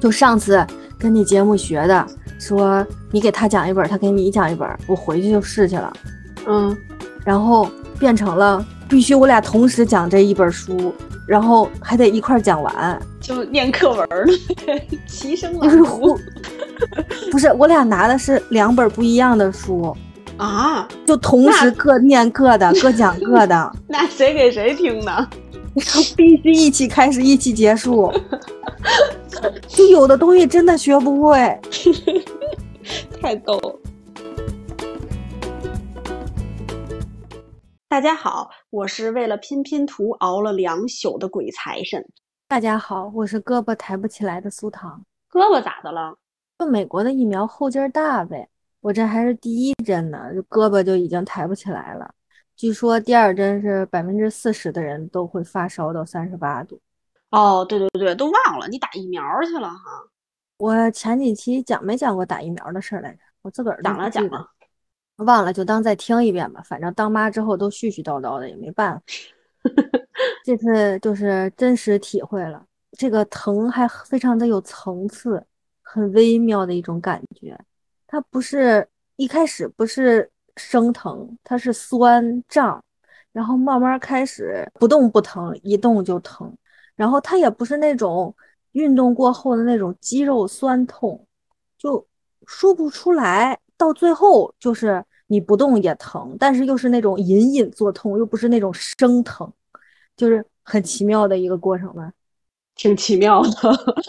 就上次跟你节目学的，说你给他讲一本，他给你讲一本，我回去就试去了，嗯，然后变成了必须我俩同时讲这一本书，然后还得一块儿讲完，就念课文了，齐声就是朗互读，不是我俩拿的是两本不一样的书，啊，就同时各念各的，各讲各的，那谁给谁听呢？必须一起开始，一起结束。就有的东西真的学不会。太逗了。大家好，我是为了拼拼图熬了两宿的鬼财神。大家好，我是胳膊抬不起来的苏糖。胳膊咋的了？就美国的疫苗后劲儿大呗，我这还是第一针呢，就胳膊就已经抬不起来了。据说第二针是百分之四十的人都会发烧到三十八度。哦，对对对，都忘了你打疫苗去了哈。我前几期讲没讲过打疫苗的事儿来着？我自个儿讲了讲了，忘了就当再听一遍吧。反正当妈之后都絮絮叨叨的，也没办法。这次就是真实体会了，这个疼还非常的有层次，很微妙的一种感觉。它不是一开始不是生疼，它是酸胀，然后慢慢开始不动不疼，一动就疼。然后它也不是那种运动过后的那种肌肉酸痛，就说不出来。到最后就是你不动也疼，但是又是那种隐隐作痛，又不是那种生疼，就是很奇妙的一个过程吧。挺奇妙的。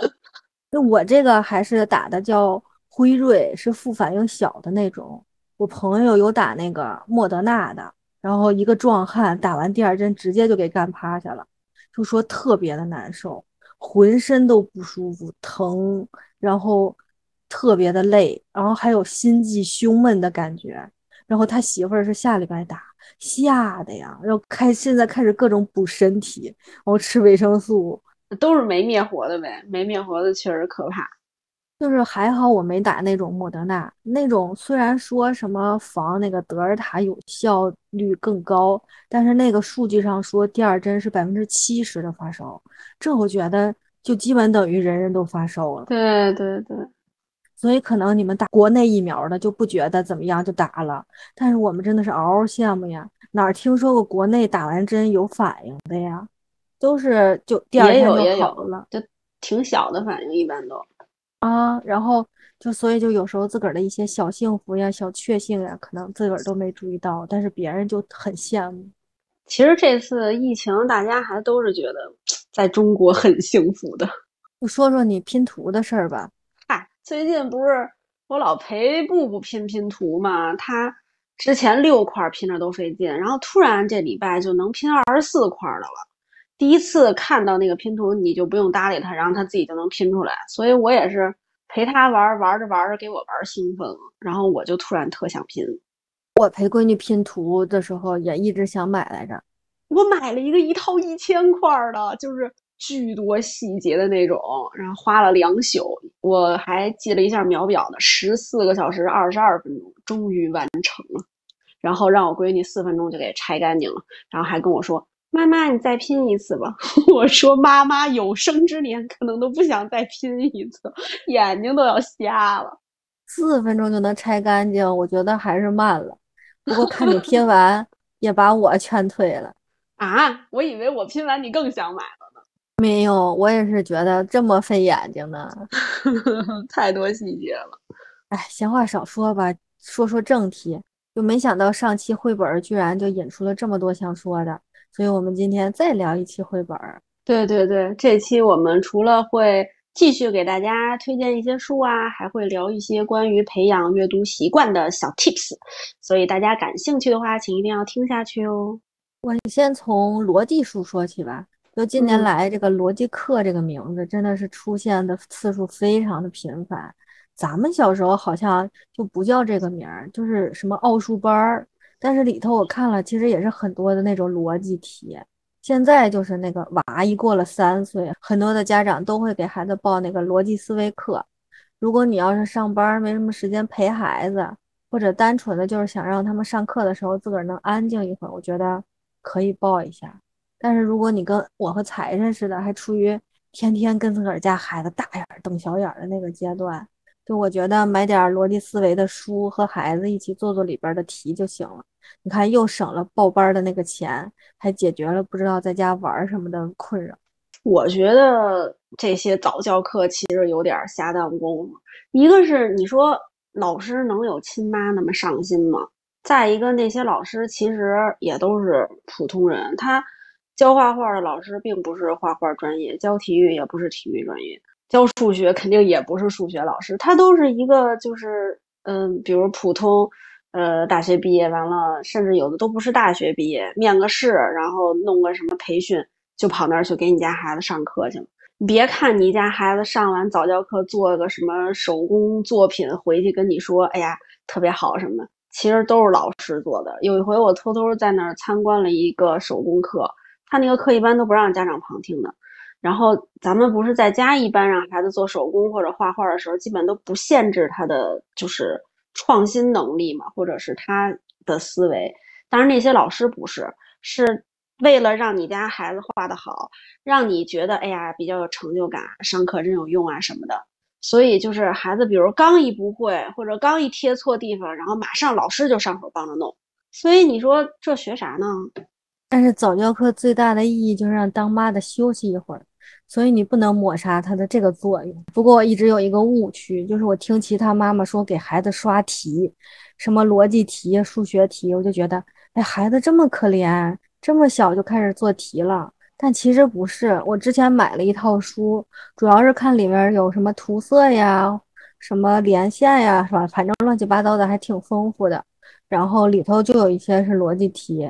那我这个还是打的叫辉瑞，是副反应小的那种。我朋友有打那个莫德纳的，然后一个壮汉打完第二针直接就给干趴下了，就说特别的难受，浑身都不舒服，疼，然后特别的累，然后还有心悸、胸闷的感觉。然后他媳妇儿是下礼拜打，吓的呀，要开现在开始各种补身体，然后吃维生素，都是没灭活的呗，没灭活的确实可怕。就是还好我没打那种莫德纳，那种虽然说什么防那个德尔塔有效率更高，但是那个数据上说第二针是百分之七十的发烧，这我觉得就基本等于人人都发烧了。对对对，所以可能你们打国内疫苗的就不觉得怎么样就打了，但是我们真的是嗷嗷羡慕呀！哪儿听说过国内打完针有反应的呀？都是就第二天就好了。就挺小的反应，一般都。啊，然后就所以就有时候自个儿的一些小幸福呀、小确幸呀，可能自个儿都没注意到，但是别人就很羡慕。其实这次疫情，大家还都是觉得在中国很幸福的。就说说你拼图的事儿吧。嗨，最近不是我老陪布布拼拼图嘛，他之前六块拼着都费劲，然后突然这礼拜就能拼二十四块的了。第一次看到那个拼图，你就不用搭理他，然后他自己就能拼出来。所以我也是陪他玩，玩着玩着给我玩兴奋了，然后我就突然特想拼。我陪闺女拼图的时候也一直想买来着，我买了一个一套一千块儿的，就是巨多细节的那种，然后花了两宿，我还记了一下秒表呢，十四个小时二十二分钟，终于完成了。然后让我闺女四分钟就给拆干净了，然后还跟我说：“妈妈，你再拼一次吧。”我说：“妈妈有生之年可能都不想再拼一次，眼睛都要瞎了。”四分钟就能拆干净，我觉得还是慢了。不过看你拼 完，也把我劝退了。啊，我以为我拼完你更想买了呢没有，我也是觉得这么费眼睛呢。呢，太多细节了。哎，闲话少说吧，说说正题。就没想到上期绘本居然就引出了这么多想说的，所以我们今天再聊一期绘本儿。对对对，这期我们除了会继续给大家推荐一些书啊，还会聊一些关于培养阅读习惯的小 tips，所以大家感兴趣的话，请一定要听下去哦。我先从逻辑书说起吧。就近年嗯来，这个逻辑课这个名字真的是出现的次数非常的频繁。咱们小时候好像就不叫这个名儿，就是什么奥数班儿，但是里头我看了，其实也是很多的那种逻辑题。现在就是那个娃一过了三岁，很多的家长都会给孩子报那个逻辑思维课。如果你要是上班没什么时间陪孩子，或者单纯的就是想让他们上课的时候自个儿能安静一会儿，我觉得可以报一下。但是如果你跟我和财神似的，还处于天天跟自个儿家孩子大眼瞪小眼的那个阶段。就我觉得买点逻辑思维的书和孩子一起做做里边的题就行了。你看，又省了报班的那个钱，还解决了不知道在家玩什么的困扰。我觉得这些早教课其实有点瞎耽误功夫。一个是你说老师能有亲妈那么上心吗？再一个，那些老师其实也都是普通人，他教画画的老师并不是画画专业，教体育也不是体育专业，教数学肯定也不是数学老师，他都是一个就是嗯，比如普通。呃，大学毕业完了，甚至有的都不是大学毕业，面个试，然后弄个什么培训，就跑那儿去给你家孩子上课去了。你别看你家孩子上完早教课，做个什么手工作品回去跟你说，哎呀，特别好什么，其实都是老师做的。有一回我偷偷在那儿参观了一个手工课，他那个课一般都不让家长旁听的。然后咱们不是在家一般让孩子做手工或者画画的时候，基本都不限制他的就是。创新能力嘛，或者是他的思维，当然那些老师不是，是为了让你家孩子画的好，让你觉得哎呀比较有成就感，上课真有用啊什么的。所以就是孩子，比如刚一不会，或者刚一贴错地方，然后马上老师就上手帮着弄。所以你说这学啥呢？但是早教课最大的意义就是让当妈的休息一会儿。所以你不能抹杀它的这个作用。不过我一直有一个误区，就是我听其他妈妈说给孩子刷题，什么逻辑题、数学题，我就觉得，哎，孩子这么可怜，这么小就开始做题了。但其实不是，我之前买了一套书，主要是看里面有什么涂色呀、什么连线呀，是吧？反正乱七八糟的，还挺丰富的。然后里头就有一些是逻辑题，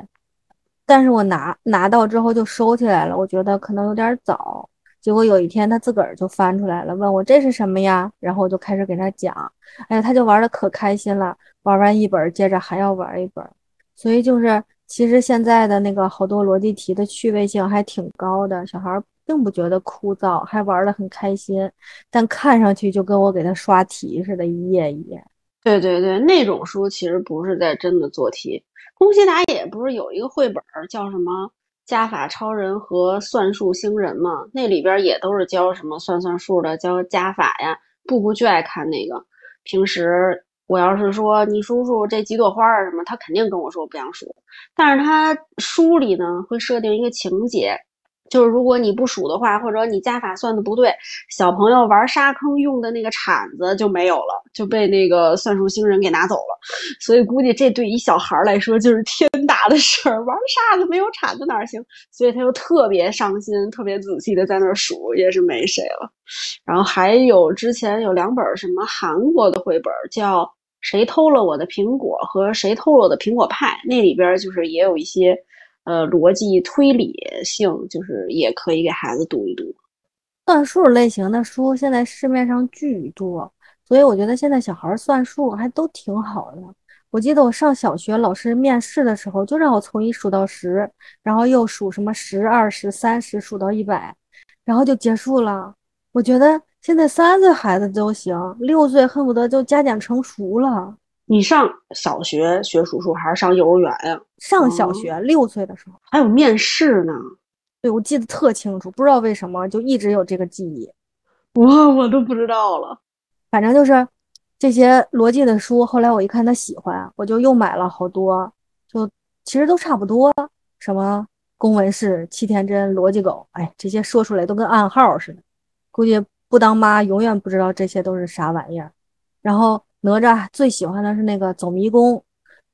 但是我拿拿到之后就收起来了，我觉得可能有点早。结果有一天，他自个儿就翻出来了，问我这是什么呀？然后我就开始给他讲，哎呀，他就玩的可开心了，玩完一本，接着还要玩一本。所以就是，其实现在的那个好多逻辑题的趣味性还挺高的，小孩并不觉得枯燥，还玩的很开心。但看上去就跟我给他刷题似的，一页一页。对对对，那种书其实不是在真的做题。宫西达也不是有一个绘本叫什么？加法超人和算术星人嘛，那里边也都是教什么算算数的，教加法呀。布布就爱看那个。平时我要是说你数数这几朵花儿什么，他肯定跟我说不想数。但是他书里呢会设定一个情节。就是如果你不数的话，或者你加法算的不对，小朋友玩沙坑用的那个铲子就没有了，就被那个算术星人给拿走了。所以估计这对于小孩来说就是天大的事儿，玩沙子没有铲子哪行？所以他又特别上心，特别仔细的在那儿数，也是没谁了。然后还有之前有两本什么韩国的绘本，叫《谁偷了我的苹果》和《谁偷了我的苹果派》，那里边就是也有一些。呃，逻辑推理性就是也可以给孩子读一读。算术类型的书现在市面上巨多，所以我觉得现在小孩算数还都挺好的。我记得我上小学，老师面试的时候就让我从一数到十，然后又数什么十、二十、三十，数到一百，然后就结束了。我觉得现在三岁孩子都行，六岁恨不得就加减乘除了。你上小学学数数还是上幼儿园呀？上小学六岁的时候还有面试呢。对，我记得特清楚，不知道为什么就一直有这个记忆。我我都不知道了。反正就是这些逻辑的书，后来我一看他喜欢，我就又买了好多。就其实都差不多，什么公文式、七天真、逻辑狗，哎，这些说出来都跟暗号似的。估计不当妈永远不知道这些都是啥玩意儿。然后。哪吒最喜欢的是那个走迷宫，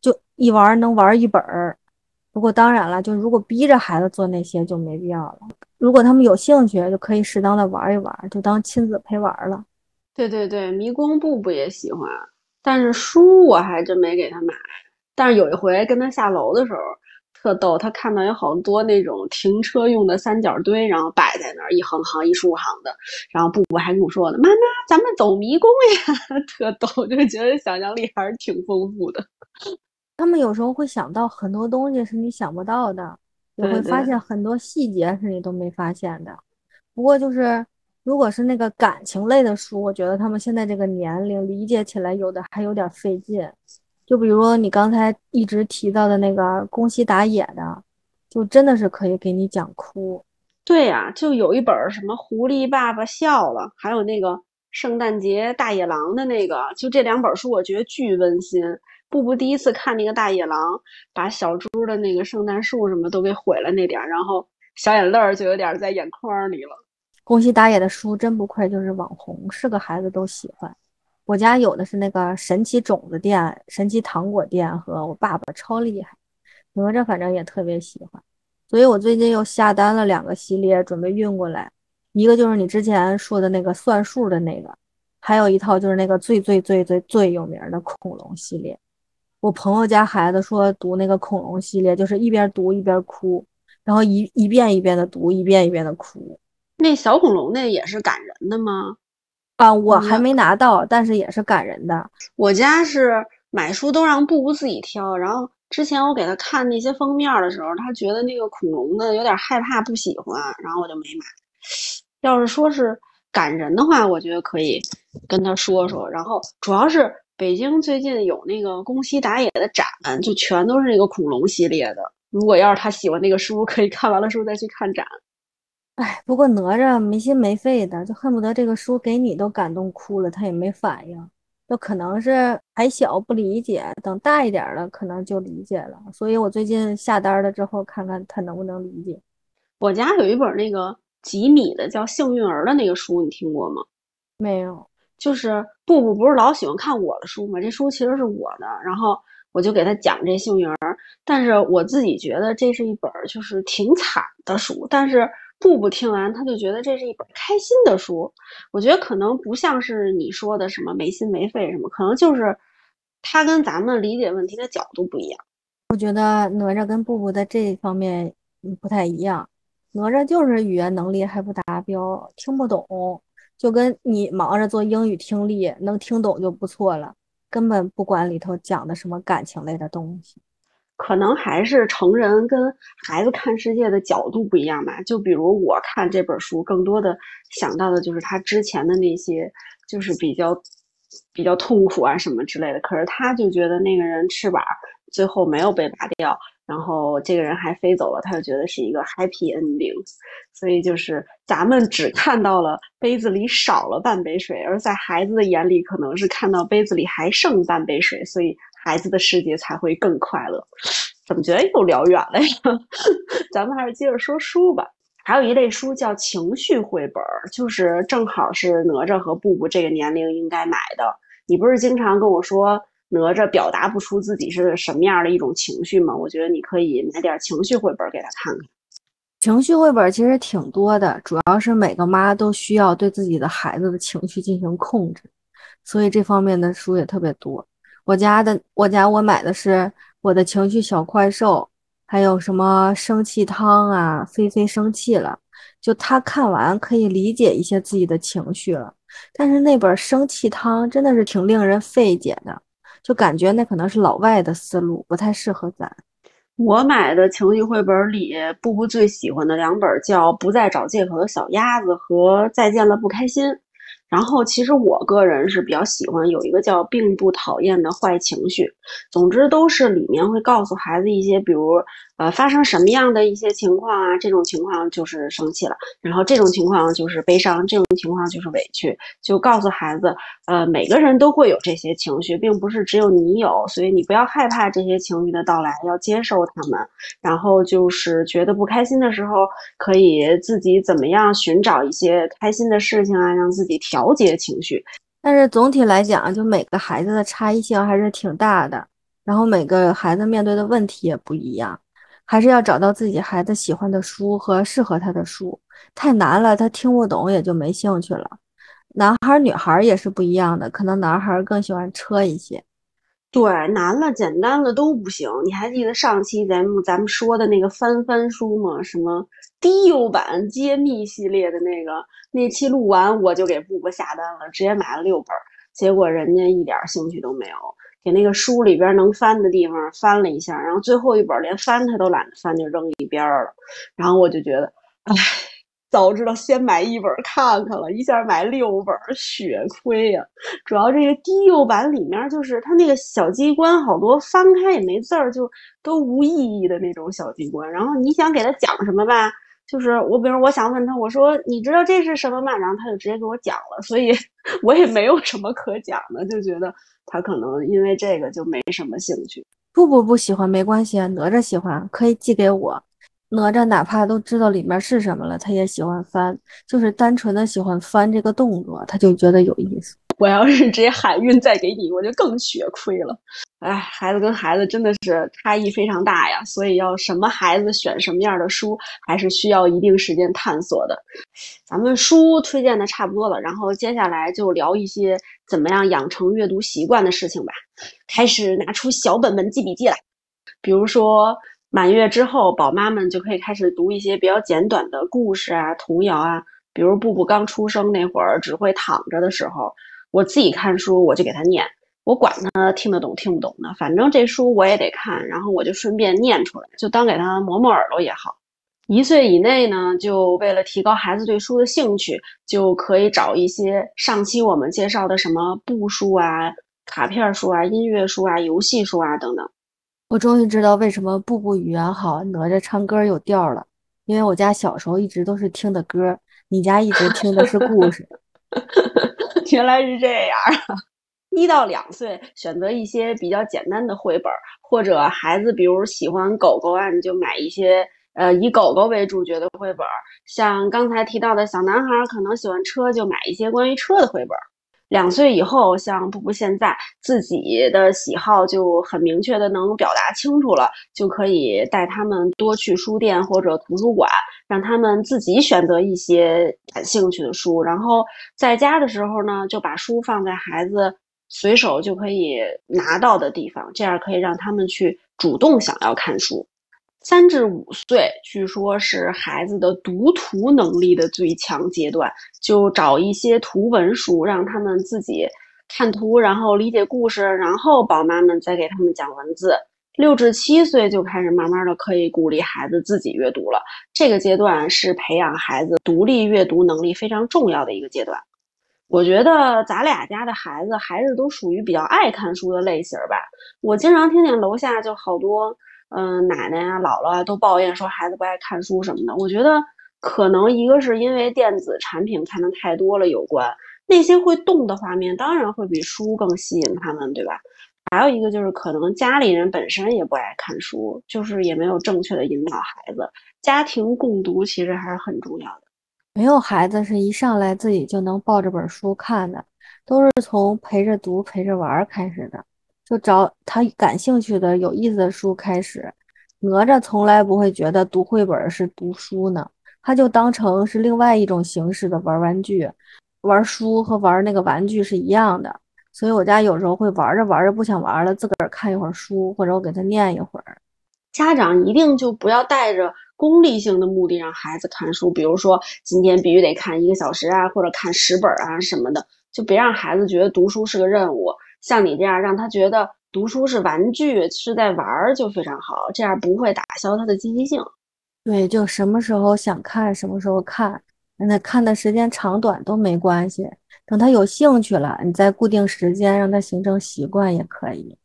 就一玩能玩一本儿。不过当然了，就如果逼着孩子做那些就没必要了。如果他们有兴趣，就可以适当的玩一玩，就当亲子陪玩了。对对对，迷宫布布也喜欢，但是书我还真没给他买。但是有一回跟他下楼的时候。特逗，他看到有好多那种停车用的三角堆，然后摆在那儿一横行一竖行的，然后布布还跟我说呢：“妈妈，咱们走迷宫呀！” 特逗，就觉得想象力还是挺丰富的。他们有时候会想到很多东西是你想不到的，也会发现很多细节是你都没发现的。不过就是，如果是那个感情类的书，我觉得他们现在这个年龄理解起来有的还有点费劲。就比如你刚才一直提到的那个宫西达也的，就真的是可以给你讲哭。对呀，就有一本什么《狐狸爸爸笑了》，还有那个圣诞节大野狼的那个，就这两本书，我觉得巨温馨。布布第一次看那个大野狼，把小猪的那个圣诞树什么都给毁了那点儿然后小眼泪儿就有点在眼眶里了。宫西达也的书真不愧就是网红，是个孩子都喜欢。我家有的是那个神奇种子店、神奇糖果店和我爸爸超厉害，哪吒反正也特别喜欢，所以我最近又下单了两个系列，准备运过来。一个就是你之前说的那个算数的那个，还有一套就是那个最最最最最有名的恐龙系列。我朋友家孩子说读那个恐龙系列，就是一边读一边哭，然后一一遍一遍的读，一遍一遍的哭。那小恐龙那也是感人的吗？啊，我还没拿到，但是也是感人的。我家是买书都让布布自己挑，然后之前我给他看那些封面的时候，他觉得那个恐龙的有点害怕，不喜欢，然后我就没买。要是说是感人的话，我觉得可以跟他说说。然后主要是。北京最近有那个宫西达也的展，就全都是那个恐龙系列的。如果要是他喜欢那个书，可以看完了书再去看展。哎，不过哪吒没心没肺的，就恨不得这个书给你都感动哭了，他也没反应。就可能是还小不理解，等大一点了可能就理解了。所以我最近下单了之后，看看他能不能理解。我家有一本那个吉米的叫《幸运儿》的那个书，你听过吗？没有。就是布布不是老喜欢看我的书吗？这书其实是我的，然后我就给他讲这幸运儿。但是我自己觉得这是一本就是挺惨的书。但是布布听完他就觉得这是一本开心的书。我觉得可能不像是你说的什么没心没肺什么，可能就是他跟咱们理解问题的角度不一样。我觉得哪吒跟布布在这方面不太一样。哪吒就是语言能力还不达标，听不懂。就跟你忙着做英语听力，能听懂就不错了，根本不管里头讲的什么感情类的东西。可能还是成人跟孩子看世界的角度不一样吧。就比如我看这本书，更多的想到的就是他之前的那些，就是比较比较痛苦啊什么之类的。可是他就觉得那个人翅膀最后没有被拔掉。然后这个人还飞走了，他就觉得是一个 happy ending，所以就是咱们只看到了杯子里少了半杯水，而在孩子的眼里可能是看到杯子里还剩半杯水，所以孩子的世界才会更快乐。怎么觉得又聊远了呀？咱们还是接着说书吧。还有一类书叫情绪绘本，就是正好是哪吒和布布这个年龄应该买的。你不是经常跟我说？哪吒表达不出自己是什么样的一种情绪吗？我觉得你可以买点情绪绘本给他看看。情绪绘本其实挺多的，主要是每个妈都需要对自己的孩子的情绪进行控制，所以这方面的书也特别多。我家的我家我买的是我的情绪小怪兽，还有什么生气汤啊，菲菲生气了，就他看完可以理解一些自己的情绪了。但是那本生气汤真的是挺令人费解的。就感觉那可能是老外的思路，不太适合咱。我买的情绪绘本里，布布最喜欢的两本叫《不再找借口的小鸭子》和《再见了不开心》。然后，其实我个人是比较喜欢有一个叫《并不讨厌的坏情绪》。总之，都是里面会告诉孩子一些，比如。呃，发生什么样的一些情况啊？这种情况就是生气了，然后这种情况就是悲伤，这种情况就是委屈。就告诉孩子，呃，每个人都会有这些情绪，并不是只有你有，所以你不要害怕这些情绪的到来，要接受他们。然后就是觉得不开心的时候，可以自己怎么样寻找一些开心的事情啊，让自己调节情绪。但是总体来讲，就每个孩子的差异性还是挺大的，然后每个孩子面对的问题也不一样。还是要找到自己孩子喜欢的书和适合他的书，太难了，他听不懂也就没兴趣了。男孩女孩也是不一样的，可能男孩更喜欢车一些。对，难了简单了都不行。你还记得上期咱们咱们说的那个翻翻书吗？什么低幼版揭秘系列的那个？那期录完我就给布布下单了，直接买了六本，结果人家一点兴趣都没有。给那个书里边能翻的地方翻了一下，然后最后一本连翻他都懒得翻，就扔一边了。然后我就觉得，唉，早知道先买一本看看了，一下买六本，血亏呀！主要这个低幼版里面就是它那个小机关好多翻开也没字儿，就都无意义的那种小机关。然后你想给他讲什么吧，就是我，比如我想问他，我说你知道这是什么吗？然后他就直接给我讲了，所以 我也没有什么可讲的，就觉得他可能因为这个就没什么兴趣。不不不喜欢没关系，哪吒喜欢可以寄给我。哪吒哪怕都知道里面是什么了，他也喜欢翻，就是单纯的喜欢翻这个动作，他就觉得有意思。我要是直接海运再给你，我就更血亏了。哎，孩子跟孩子真的是差异非常大呀，所以要什么孩子选什么样的书，还是需要一定时间探索的。咱们书推荐的差不多了，然后接下来就聊一些怎么样养成阅读习惯的事情吧。开始拿出小本本记笔记来，比如说满月之后，宝妈们就可以开始读一些比较简短的故事啊、童谣啊。比如布布刚出生那会儿，只会躺着的时候，我自己看书，我就给他念。我管他听得懂听不懂的，反正这书我也得看，然后我就顺便念出来，就当给他磨磨耳朵也好。一岁以内呢，就为了提高孩子对书的兴趣，就可以找一些上期我们介绍的什么布书啊、卡片书啊、音乐书啊、游戏书啊等等。我终于知道为什么布布语言好，哪吒唱歌有调了，因为我家小时候一直都是听的歌，你家一直听的是故事。原来是这样。一到两岁，选择一些比较简单的绘本，或者孩子比如喜欢狗狗啊，你就买一些呃以狗狗为主角的绘本。像刚才提到的小男孩可能喜欢车，就买一些关于车的绘本。两岁以后，像布布现在自己的喜好就很明确的能表达清楚了，就可以带他们多去书店或者图书馆，让他们自己选择一些感兴趣的书。然后在家的时候呢，就把书放在孩子。随手就可以拿到的地方，这样可以让他们去主动想要看书。三至五岁，据说是孩子的读图能力的最强阶段，就找一些图文书，让他们自己看图，然后理解故事，然后宝妈们再给他们讲文字。六至七岁就开始慢慢的可以鼓励孩子自己阅读了，这个阶段是培养孩子独立阅读能力非常重要的一个阶段。我觉得咱俩家的孩子还是都属于比较爱看书的类型吧。我经常听见楼下就好多，嗯，奶奶啊、姥姥啊都抱怨说孩子不爱看书什么的。我觉得可能一个是因为电子产品看的太多了有关，那些会动的画面当然会比书更吸引他们，对吧？还有一个就是可能家里人本身也不爱看书，就是也没有正确的引导孩子。家庭共读其实还是很重要的。没有孩子是一上来自己就能抱着本书看的，都是从陪着读、陪着玩开始的，就找他感兴趣的、有意思的书开始。哪吒从来不会觉得读绘本是读书呢，他就当成是另外一种形式的玩玩具，玩书和玩那个玩具是一样的。所以我家有时候会玩着玩着不想玩了，自个儿看一会儿书，或者我给他念一会儿。家长一定就不要带着。功利性的目的让孩子看书，比如说今天必须得看一个小时啊，或者看十本啊什么的，就别让孩子觉得读书是个任务。像你这样，让他觉得读书是玩具，是在玩儿，就非常好，这样不会打消他的积极性。对，就什么时候想看什么时候看，那看的时间长短都没关系。等他有兴趣了，你再固定时间让他形成习惯也可以。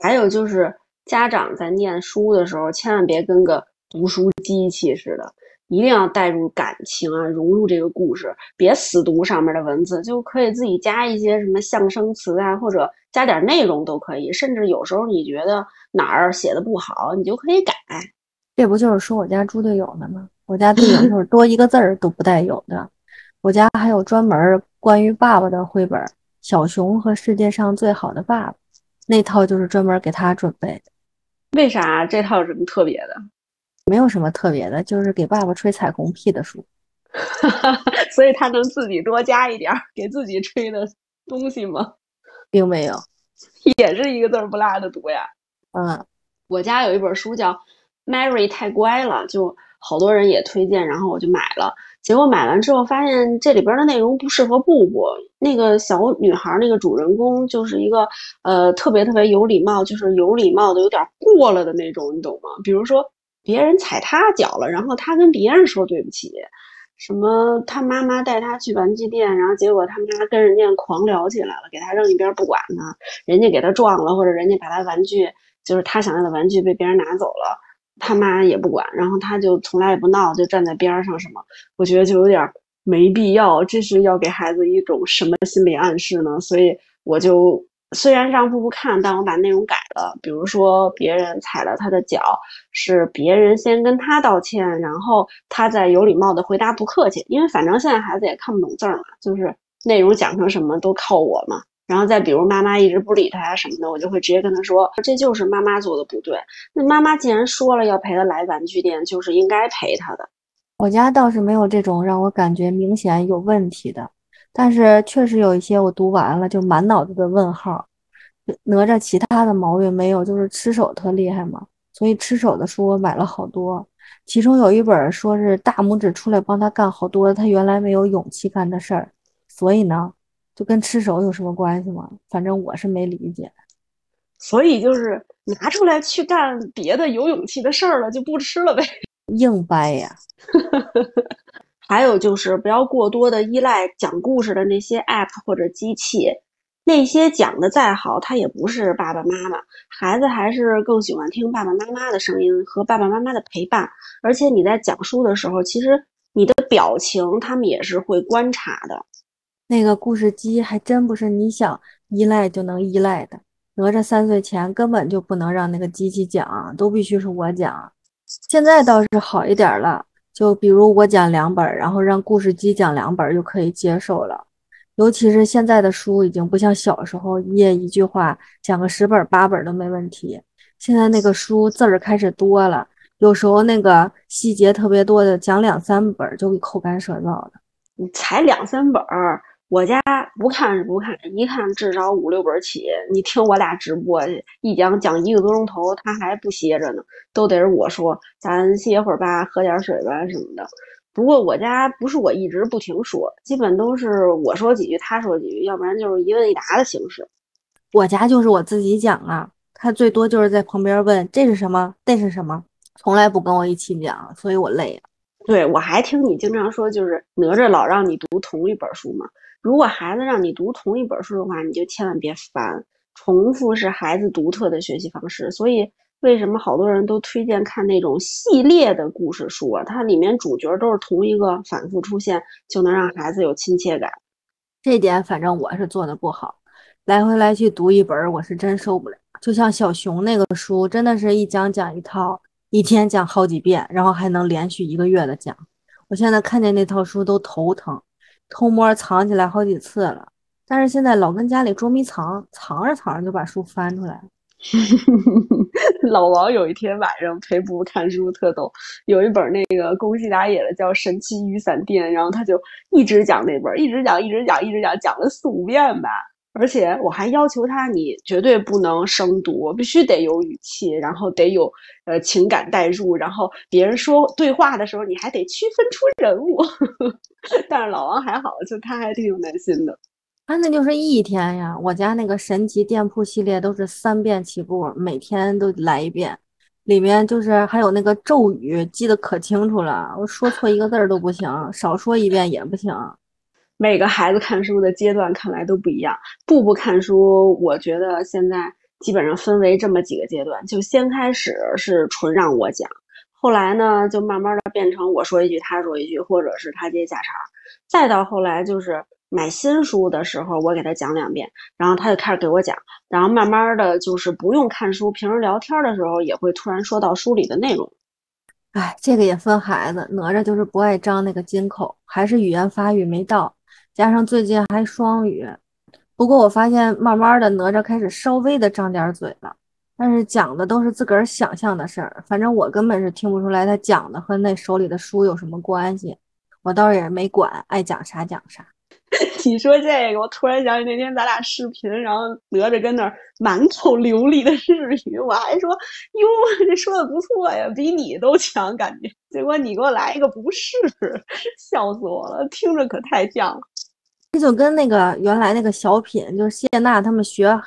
还有就是家长在念书的时候，千万别跟个。读书机器似的，一定要带入感情啊，融入这个故事，别死读上面的文字，就可以自己加一些什么象声词啊，或者加点内容都可以。甚至有时候你觉得哪儿写的不好，你就可以改。这不就是说我家猪队友呢吗？我家队友就是多一个字儿都不带有的。我家还有专门关于爸爸的绘本，《小熊和世界上最好的爸爸》，那套就是专门给他准备的。为啥这套有什么特别的？没有什么特别的，就是给爸爸吹彩虹屁的书，所以他能自己多加一点给自己吹的东西吗？并没有，也是一个字儿不落的读呀。嗯，我家有一本书叫《Mary 太乖了》，就好多人也推荐，然后我就买了。结果买完之后发现这里边的内容不适合布布。那个小女孩，那个主人公就是一个呃特别特别有礼貌，就是有礼貌的有点过了的那种，你懂吗？比如说。别人踩她脚了，然后她跟别人说对不起，什么她妈妈带她去玩具店，然后结果他妈跟人家狂聊起来了，给她扔一边不管他，人家给她撞了，或者人家把她玩具就是她想要的玩具被别人拿走了，他妈也不管，然后他就从来也不闹，就站在边上什么，我觉得就有点没必要。这是要给孩子一种什么心理暗示呢？所以我就虽然让布布看，但我把内容改了。比如说别人踩了他的脚，是别人先跟他道歉，然后他再有礼貌的回答不客气，因为反正现在孩子也看不懂字儿嘛，就是内容讲成什么都靠我嘛。然后再比如妈妈一直不理他呀什么的，我就会直接跟他说，这就是妈妈做的不对。那妈妈既然说了要陪他来玩具店，就是应该陪他的。我家倒是没有这种让我感觉明显有问题的，但是确实有一些我读完了就满脑子的问号。哪吒其他的毛病没有，就是吃手特厉害嘛，所以吃手的书我买了好多，其中有一本说是大拇指出来帮他干好多他原来没有勇气干的事儿，所以呢。就跟吃手有什么关系吗？反正我是没理解。所以就是拿出来去干别的有勇气的事儿了，就不吃了呗。硬掰呀。还有就是不要过多的依赖讲故事的那些 app 或者机器，那些讲的再好，它也不是爸爸妈妈。孩子还是更喜欢听爸爸妈妈的声音和爸爸妈妈的陪伴。而且你在讲述的时候，其实你的表情他们也是会观察的。那个故事机还真不是你想依赖就能依赖的。哪吒三岁前根本就不能让那个机器讲，都必须是我讲。现在倒是好一点了，就比如我讲两本，然后让故事机讲两本就可以接受了。尤其是现在的书已经不像小时候一页一句话，讲个十本八本都没问题。现在那个书字儿开始多了，有时候那个细节特别多的讲两三本就给口干舌燥的。你才两三本儿。我家不看是不看，一看至少五六本起。你听我俩直播去，一讲讲一个多钟头，他还不歇着呢，都得是我说，咱歇会儿吧，喝点水吧什么的。不过我家不是我一直不停说，基本都是我说几句，他说几句，要不然就是一问一答的形式。我家就是我自己讲啊，他最多就是在旁边问这是什么，那是什么，从来不跟我一起讲，所以我累。对我还听你经常说，就是哪吒老让你读同一本书嘛。如果孩子让你读同一本书的话，你就千万别烦。重复是孩子独特的学习方式，所以为什么好多人都推荐看那种系列的故事书啊？它里面主角都是同一个，反复出现，就能让孩子有亲切感。这点反正我是做的不好，来回来去读一本，我是真受不了。就像小熊那个书，真的是一讲讲一套，一天讲好几遍，然后还能连续一个月的讲。我现在看见那套书都头疼。偷摸藏起来好几次了，但是现在老跟家里捉迷藏，藏着藏着就把书翻出来了。老王有一天晚上陪布布看书特逗，有一本那个宫西达也的叫《神奇雨伞店》，然后他就一直讲那本，一直讲，一直讲，一直讲，讲了四五遍吧。而且我还要求他，你绝对不能生读，必须得有语气，然后得有呃情感代入，然后别人说对话的时候，你还得区分出人物。但是老王还好，就他还挺有耐心的。他那就是一天呀，我家那个神奇店铺系列都是三遍起步，每天都来一遍，里面就是还有那个咒语，记得可清楚了，我说错一个字儿都不行，少说一遍也不行。每个孩子看书的阶段看来都不一样。步步看书，我觉得现在基本上分为这么几个阶段：就先开始是纯让我讲，后来呢就慢慢的变成我说一句他说一句，或者是他接下茬，再到后来就是买新书的时候我给他讲两遍，然后他就开始给我讲，然后慢慢的就是不用看书，平时聊天的时候也会突然说到书里的内容。哎，这个也分孩子，哪吒就是不爱张那个金口，还是语言发育没到。加上最近还双语，不过我发现慢慢的哪吒开始稍微的张点嘴了，但是讲的都是自个儿想象的事儿，反正我根本是听不出来他讲的和那手里的书有什么关系，我倒是也没管，爱讲啥讲啥。你说这个，我突然想起那天咱俩视频，然后哪吒跟那儿满口流利的日语，我还说哟，这说的不错呀，比你都强感觉。结果你给我来一个不是，笑死我了，听着可太像了。这就跟那个原来那个小品，就是谢娜他们学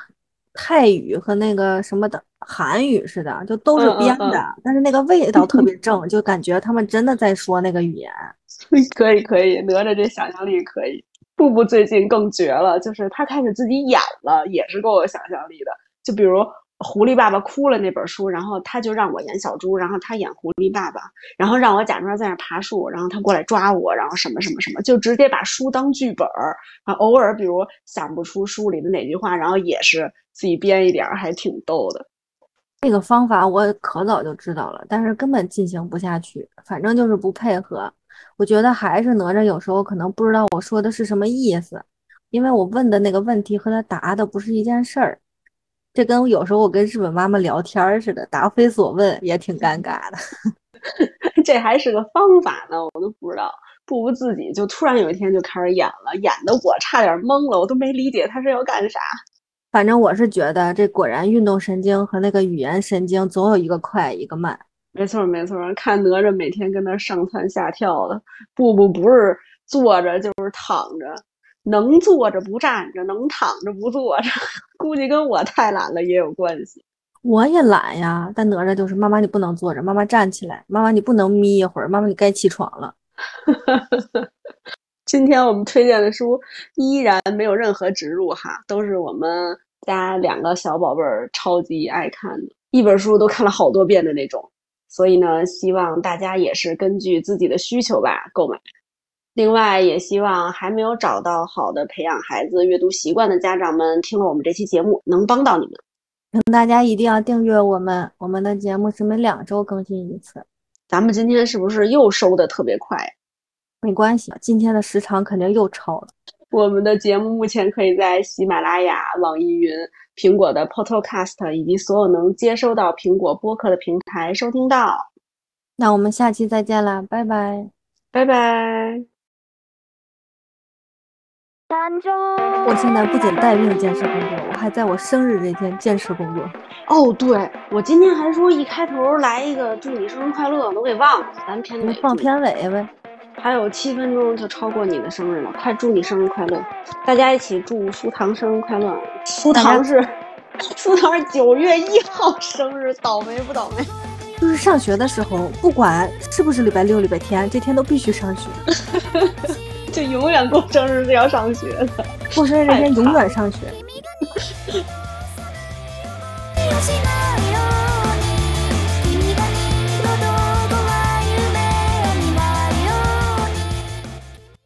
泰语和那个什么的韩语似的，就都是编的，但是那个味道特别正，就感觉他们真的在说那个语言。可以可以，哪吒这想象力可以。布布最近更绝了，就是他开始自己演了，也是够有想象力的。就比如狐狸爸爸哭了那本书，然后他就让我演小猪，然后他演狐狸爸爸，然后让我假装在那爬树，然后他过来抓我，然后什么什么什么，就直接把书当剧本儿啊。偶尔比如想不出书里的哪句话，然后也是自己编一点，还挺逗的。这个方法我可早就知道了，但是根本进行不下去，反正就是不配合。我觉得还是哪吒有时候可能不知道我说的是什么意思，因为我问的那个问题和他答的不是一件事儿。这跟有时候我跟日本妈妈聊天似的，答非所问也挺尴尬的。这还是个方法呢，我都不知道。不如自己就突然有一天就开始演了，演的我差点懵了，我都没理解他是要干啥。反正我是觉得，这果然运动神经和那个语言神经总有一个快一个慢。没错没错，看哪吒每天跟那上蹿下跳的，步步不是坐着就是躺着。能坐着不站着，能躺着不坐着，估计跟我太懒了也有关系。我也懒呀，但哪吒就是妈妈，你不能坐着，妈妈站起来，妈妈你不能眯一会儿，妈妈你该起床了。今天我们推荐的书依然没有任何植入哈，都是我们家两个小宝贝儿超级爱看的，一本书都看了好多遍的那种。所以呢，希望大家也是根据自己的需求吧购买。另外，也希望还没有找到好的培养孩子阅读习惯的家长们，听了我们这期节目能帮到你们。请大家一定要订阅我们，我们的节目是每两周更新一次。咱们今天是不是又收的特别快？没关系，今天的时长肯定又超了。我们的节目目前可以在喜马拉雅、网易云、苹果的 Podcast 以及所有能接收到苹果播客的平台收听到。那我们下期再见啦，拜拜，拜拜。我现在不仅带病坚持工作，我还在我生日那天坚持工作。哦，对，我今天还说一开头来一个祝你生日快乐，都给忘了。咱片尾放片尾呗。还有七分钟就超过你的生日了，快祝你生日快乐！大家一起祝苏糖生日快乐。苏糖是苏糖是九月一号生日，倒霉不倒霉？就是上学的时候，不管是不是礼拜六、礼拜天，这天都必须上学。就永远过生日是要上学的，过生日那天永远上学。